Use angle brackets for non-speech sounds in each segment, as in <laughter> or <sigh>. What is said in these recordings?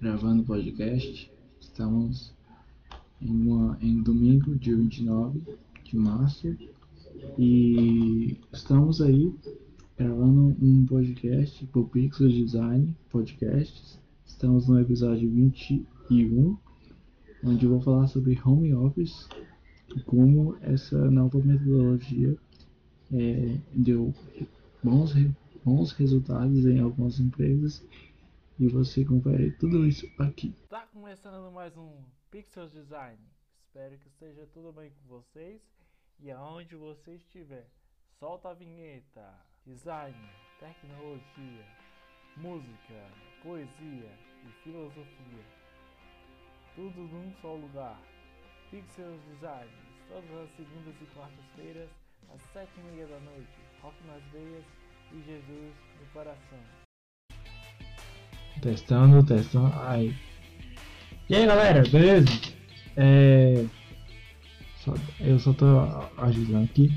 gravando podcast. Estamos em, uma, em domingo, dia 29 de março, e estamos aí gravando um podcast o Pixel Design Podcasts. Estamos no episódio 21, onde eu vou falar sobre home office e como essa nova metodologia é, deu bons, bons resultados em algumas empresas e você confere tudo isso aqui. Tá começando mais um Pixels Design. Espero que esteja tudo bem com vocês e aonde você estiver. Solta a vinheta. Design, tecnologia, música, poesia e filosofia. Tudo num só lugar. Pixels Design, todas as segundas e quartas-feiras, às sete e meia da noite. Rock nas veias e Jesus no coração. Testando, testando. Aí. E aí galera, beleza? É... Só, eu só tô agilizando aqui.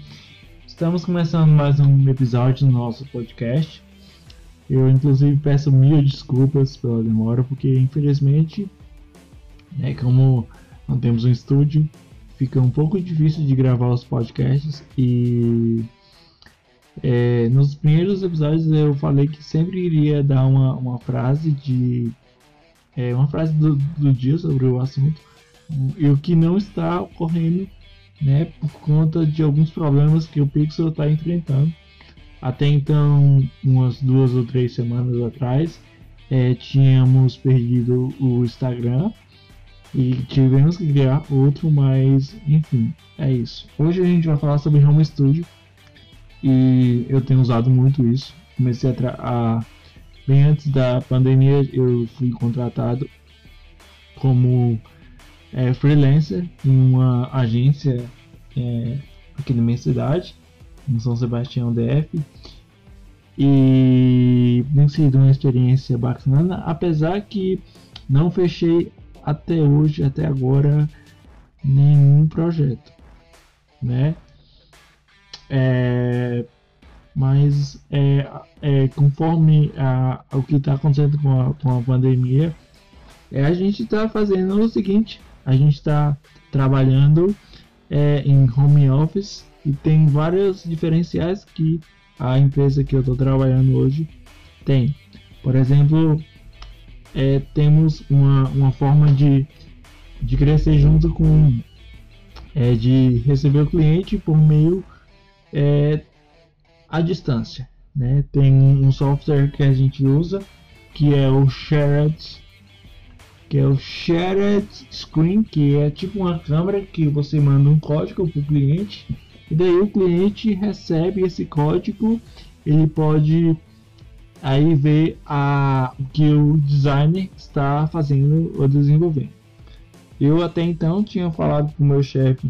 Estamos começando mais um episódio do nosso podcast. Eu inclusive peço mil desculpas pela demora, porque infelizmente, né, como não temos um estúdio, fica um pouco difícil de gravar os podcasts e é, nos primeiros episódios eu falei que sempre iria dar uma, uma frase de. É, uma frase do, do dia sobre o assunto. E o que não está ocorrendo né, por conta de alguns problemas que o Pixel está enfrentando. Até então, umas duas ou três semanas atrás, é, tínhamos perdido o Instagram e tivemos que criar outro, mas enfim, é isso. Hoje a gente vai falar sobre Home Studio e eu tenho usado muito isso. Comecei a, a bem antes da pandemia eu fui contratado como é, freelancer em uma agência é, aqui na minha cidade, em São Sebastião DF. E tem sido uma experiência bacana, apesar que não fechei até hoje, até agora, nenhum projeto, né? É, mas é, é, conforme a, o que está acontecendo com a, com a pandemia, é, a gente está fazendo o seguinte: a gente está trabalhando é, em home office e tem vários diferenciais que a empresa que eu estou trabalhando hoje tem. Por exemplo, é, temos uma, uma forma de, de crescer junto com é, de receber o cliente por meio é, à distância. Né? Tem um software que a gente usa que é o Shared que é o Shared Screen, que é tipo uma câmera que você manda um código para o cliente e daí o cliente recebe esse código, ele pode aí ver a, o que o designer está fazendo ou desenvolvendo. Eu até então tinha falado com o meu chefe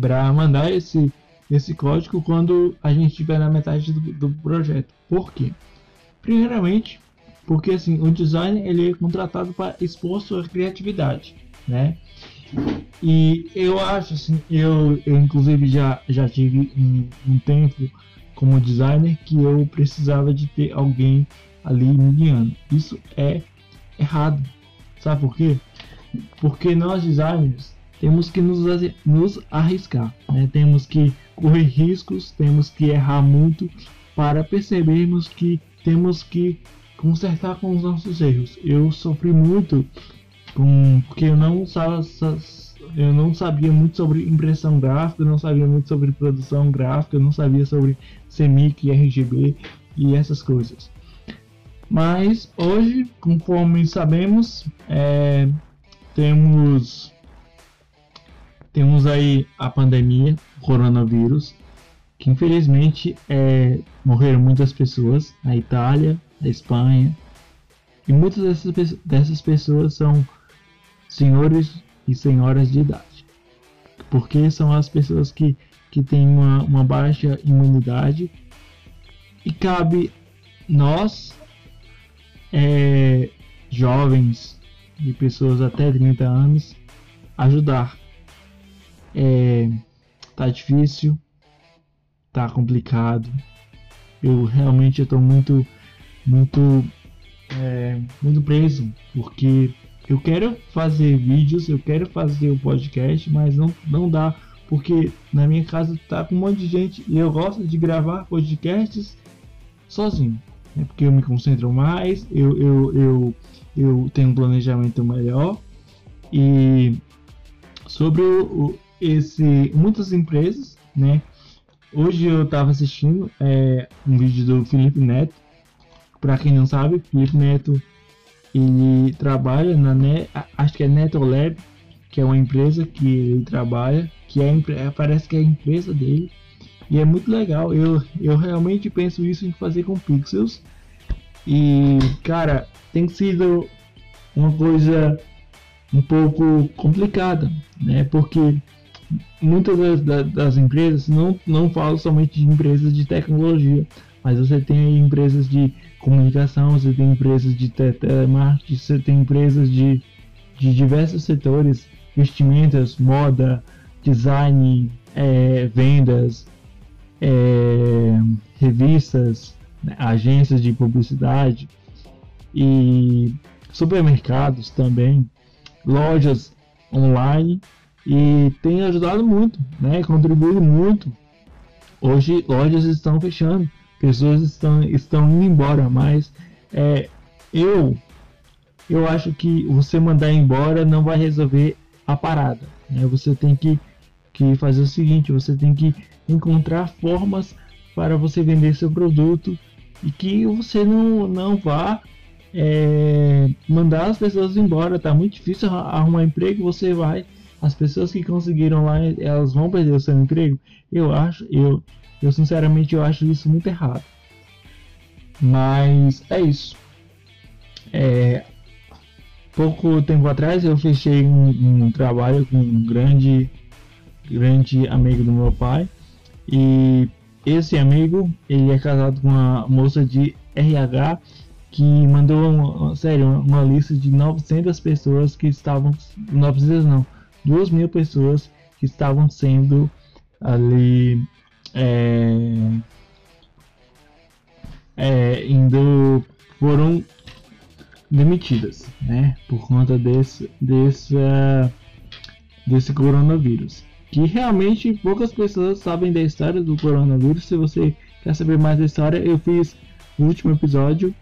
para mandar esse esse código quando a gente estiver na metade do, do projeto. Por quê? Primeiramente, porque assim, o design ele é contratado para expor sua criatividade, né? E eu acho assim, eu, eu inclusive já, já tive um, um tempo como designer que eu precisava de ter alguém ali me guiando. Isso é errado. Sabe por quê? Porque nós designers temos que nos, nos arriscar, né? temos que correr riscos, temos que errar muito para percebermos que temos que consertar com os nossos erros. Eu sofri muito com porque eu não eu não sabia muito sobre impressão gráfica, não sabia muito sobre produção gráfica, não sabia sobre CMYK, RGB e essas coisas. Mas hoje, conforme sabemos, é, temos temos aí a pandemia, o coronavírus, que infelizmente é, morreram muitas pessoas. Na Itália, na Espanha, e muitas dessas, dessas pessoas são senhores e senhoras de idade, porque são as pessoas que, que têm uma, uma baixa imunidade. E cabe nós, é, jovens e pessoas até 30 anos, ajudar é, tá difícil, tá complicado. Eu realmente estou muito, muito é, muito preso, porque eu quero fazer vídeos, eu quero fazer o um podcast, mas não, não dá, porque na minha casa tá com um monte de gente e eu gosto de gravar podcasts sozinho, né? porque eu me concentro mais, eu, eu, eu, eu tenho um planejamento melhor e sobre o, esse muitas empresas, né? Hoje eu estava assistindo é, um vídeo do Felipe Neto. Para quem não sabe, Felipe Neto ele trabalha na Net, acho que é NetoLab, que é uma empresa que ele trabalha, que é parece que é a empresa dele. E é muito legal. Eu, eu realmente penso isso em fazer com pixels. E cara, tem sido uma coisa um pouco complicada, né? Porque muitas das, das, empresas não, não falo somente de empresas de tecnologia, mas você tem empresas de comunicação, você tem empresas de telemarketing, você tem empresas de, de diversos setores, vestimentas, moda, design, é, vendas, é, revistas, né, agências de publicidade e supermercados também lojas online e tem ajudado muito, né? Contribuído muito. Hoje lojas estão fechando, pessoas estão, estão indo embora, mas é, eu eu acho que você mandar embora não vai resolver a parada. Né? Você tem que, que fazer o seguinte, você tem que encontrar formas para você vender seu produto e que você não, não vá é, mandar as pessoas embora. Tá muito difícil arrumar emprego. Você vai, as pessoas que conseguiram lá, elas vão perder o seu emprego. Eu acho, eu, eu sinceramente eu acho isso muito errado. Mas é isso. É, pouco tempo atrás eu fechei um, um trabalho com um grande, grande amigo do meu pai e esse amigo ele é casado com uma moça de RH que mandou, sério, uma lista de 900 pessoas que estavam, 900 não, 2 mil pessoas que estavam sendo ali é, é, indo foram demitidas, né, por conta desse desse desse coronavírus. Que realmente poucas pessoas sabem da história do coronavírus. Se você quer saber mais da história, eu fiz o último episódio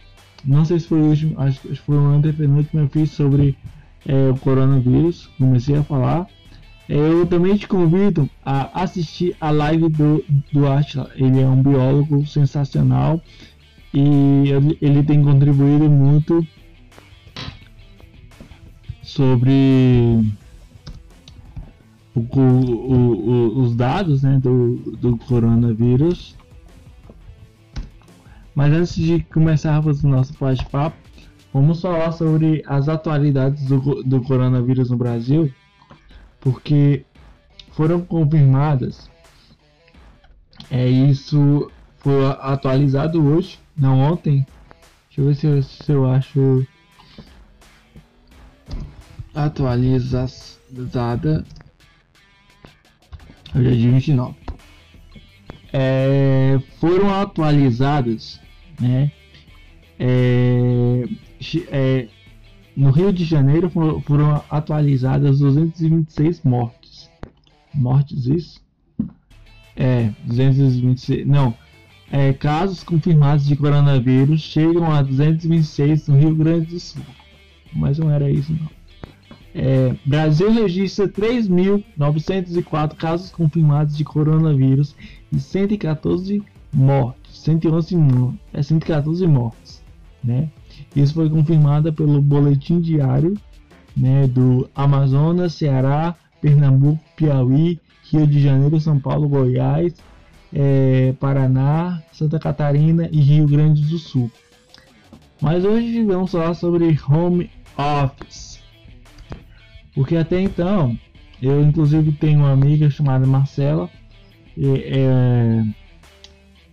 não sei se foi o último, acho que foi o antepenúltimo eu fiz sobre é, o coronavírus, comecei a falar. É, eu também te convido a assistir a live do, do Atila. Ele é um biólogo sensacional e ele, tem contribuído muito sobre o, o, o, os dados né, do, do coronavírus mas antes de começarmos o nosso bate-papo, vamos falar sobre as atualidades do, do coronavírus no Brasil, porque foram confirmadas. É isso foi atualizado hoje, não ontem. Deixa eu ver se eu, se eu acho atualizada. Hoje é dia 29. É, foram atualizadas né? É, é, no Rio de Janeiro foram atualizadas 226 mortes. Mortes, isso? É, 226. Não. É, casos confirmados de coronavírus chegam a 226 no Rio Grande do Sul. Mas não era isso, não. É, Brasil registra 3.904 casos confirmados de coronavírus e 114 mortes. 111 é 114 mortes, né? Isso foi confirmado pelo boletim diário, né, do Amazonas, Ceará, Pernambuco, Piauí, Rio de Janeiro, São Paulo, Goiás, é, Paraná, Santa Catarina e Rio Grande do Sul. Mas hoje vamos falar sobre home office, porque até então eu inclusive tenho uma amiga chamada Marcela. E, é,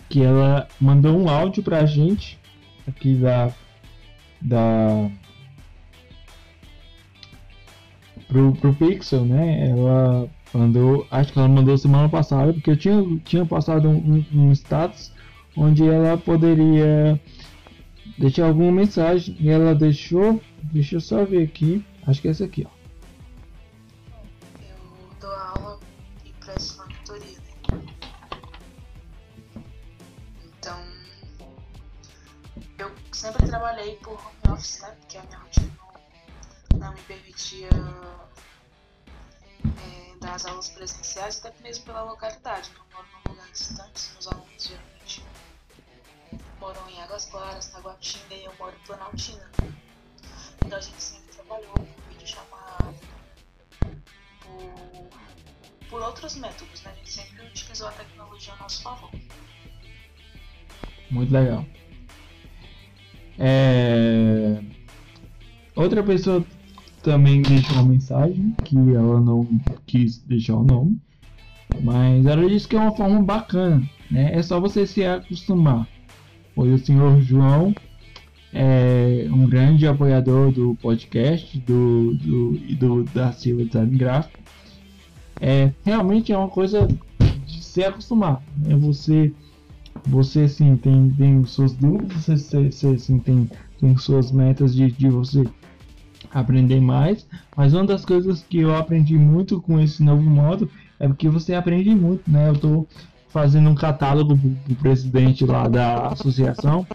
que ela mandou um áudio pra gente aqui da da pro, pro Pixel, né? Ela mandou, acho que ela mandou semana passada, porque eu tinha, tinha passado um, um status onde ela poderia deixar alguma mensagem e ela deixou. Deixa eu só ver aqui. Acho que é essa aqui, ó. Trabalhei por home office, né? Porque a minha rotina não, me permitia é, dar as aulas presenciais, até mesmo pela localidade. Eu moro num lugar distante, meus alunos geralmente moram em Águas Claras, Taguatinga e eu moro em Planaltina. Então a gente sempre trabalhou por vídeo chamado, por, por outros métodos, né? A gente sempre utilizou a tecnologia a nosso favor. Muito legal. Outra pessoa também deixou uma mensagem que ela não quis deixar o nome, mas ela disse que é uma forma bacana, né? É só você se acostumar. Foi o senhor João, é um grande apoiador do podcast do, do, do da Silva Design Gráfico. É, realmente é uma coisa de se acostumar. Né? Você, você sim tem, tem suas dúvidas, você, você sim tem, tem suas metas de, de você aprender mais. Mas uma das coisas que eu aprendi muito com esse novo modo é porque você aprende muito, né? Eu tô fazendo um catálogo para o presidente lá da associação,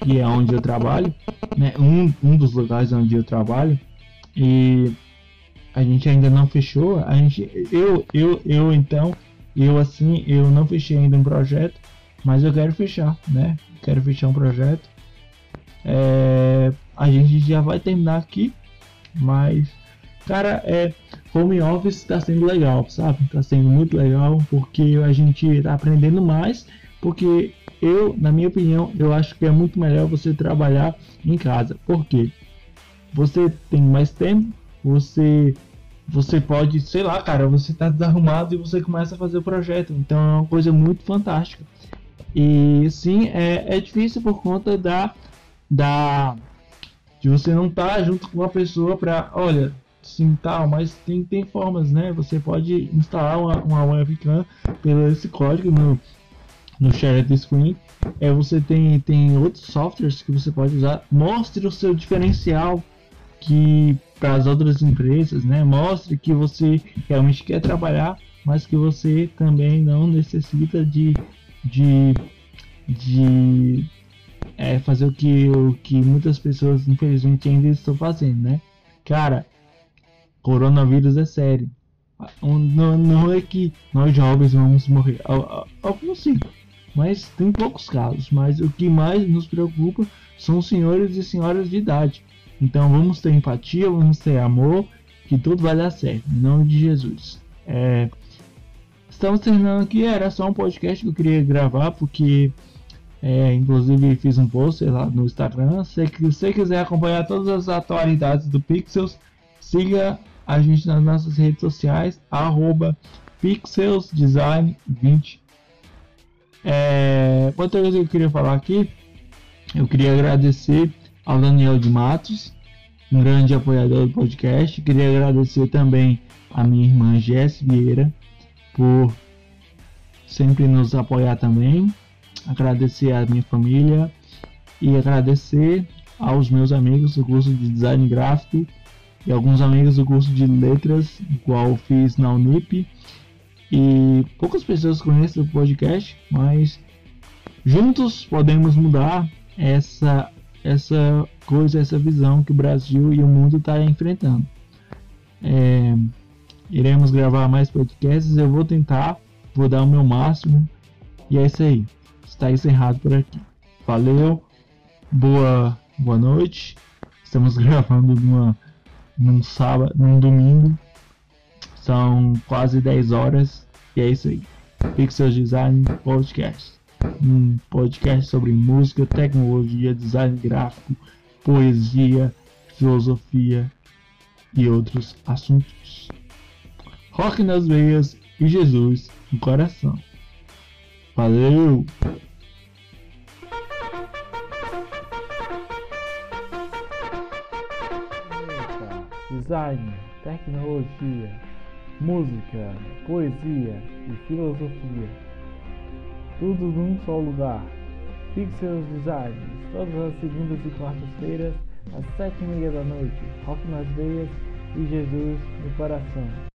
que é onde eu trabalho, né? Um, um dos lugares onde eu trabalho. E a gente ainda não fechou. A gente, eu, eu, eu então, eu assim, eu não fechei ainda um projeto, mas eu quero fechar, né? Quero fechar um projeto. É, a gente já vai terminar aqui, mas cara, é home office está sendo legal, sabe? Está sendo muito legal porque a gente está aprendendo mais, porque eu, na minha opinião, eu acho que é muito melhor você trabalhar em casa. Por quê? Você tem mais tempo, você você pode, sei lá, cara, você está desarrumado e você começa a fazer o projeto. Então é uma coisa muito fantástica. E sim, é, é difícil por conta da da de você não estar tá junto com uma pessoa para, olha, sim tal, mas tem, tem formas, né? Você pode instalar uma, uma webcam pelo esse código no, no share screen. É, você tem, tem outros softwares que você pode usar. Mostre o seu diferencial que para as outras empresas, né? Mostre que você realmente quer trabalhar, mas que você também não necessita de, de, de é, fazer o que, o que muitas pessoas infelizmente ainda estão fazendo, né? Cara, coronavírus é sério. Não, não é que nós jovens vamos morrer. Alguns sim, mas tem poucos casos. Mas o que mais nos preocupa são senhores e senhoras de idade. Então vamos ter empatia, vamos ter amor, que tudo vai dar certo. Em nome de Jesus. É... Estamos terminando aqui. Era só um podcast que eu queria gravar, porque é, inclusive fiz um post lá no Instagram. Se você quiser acompanhar todas as atualidades do Pixels, siga a gente nas nossas redes sociais, arroba pixelsdesign20. É, outra coisa que eu queria falar aqui, eu queria agradecer ao Daniel de Matos, um grande apoiador do podcast. Queria agradecer também a minha irmã Jess Vieira por sempre nos apoiar também. Agradecer a minha família e agradecer aos meus amigos do curso de design gráfico e alguns amigos do curso de letras, igual fiz na Unip. E poucas pessoas conhecem o podcast, mas juntos podemos mudar essa essa coisa, essa visão que o Brasil e o mundo está enfrentando. É, iremos gravar mais podcasts, eu vou tentar, vou dar o meu máximo. E é isso aí. Está encerrado por aqui. Valeu, boa, boa noite. Estamos <laughs> gravando numa num sábado, num domingo. São quase 10 horas e é isso aí. Pixel Design Podcast. Um podcast sobre música, tecnologia, design gráfico, poesia, filosofia e outros assuntos. Rock nas veias e Jesus no coração. Valeu! Design, tecnologia, música, poesia e filosofia. Tudo num só lugar. Pixels Design, todas as segundas e quartas-feiras, às sete e meia da noite. Rock nas veias e Jesus no coração.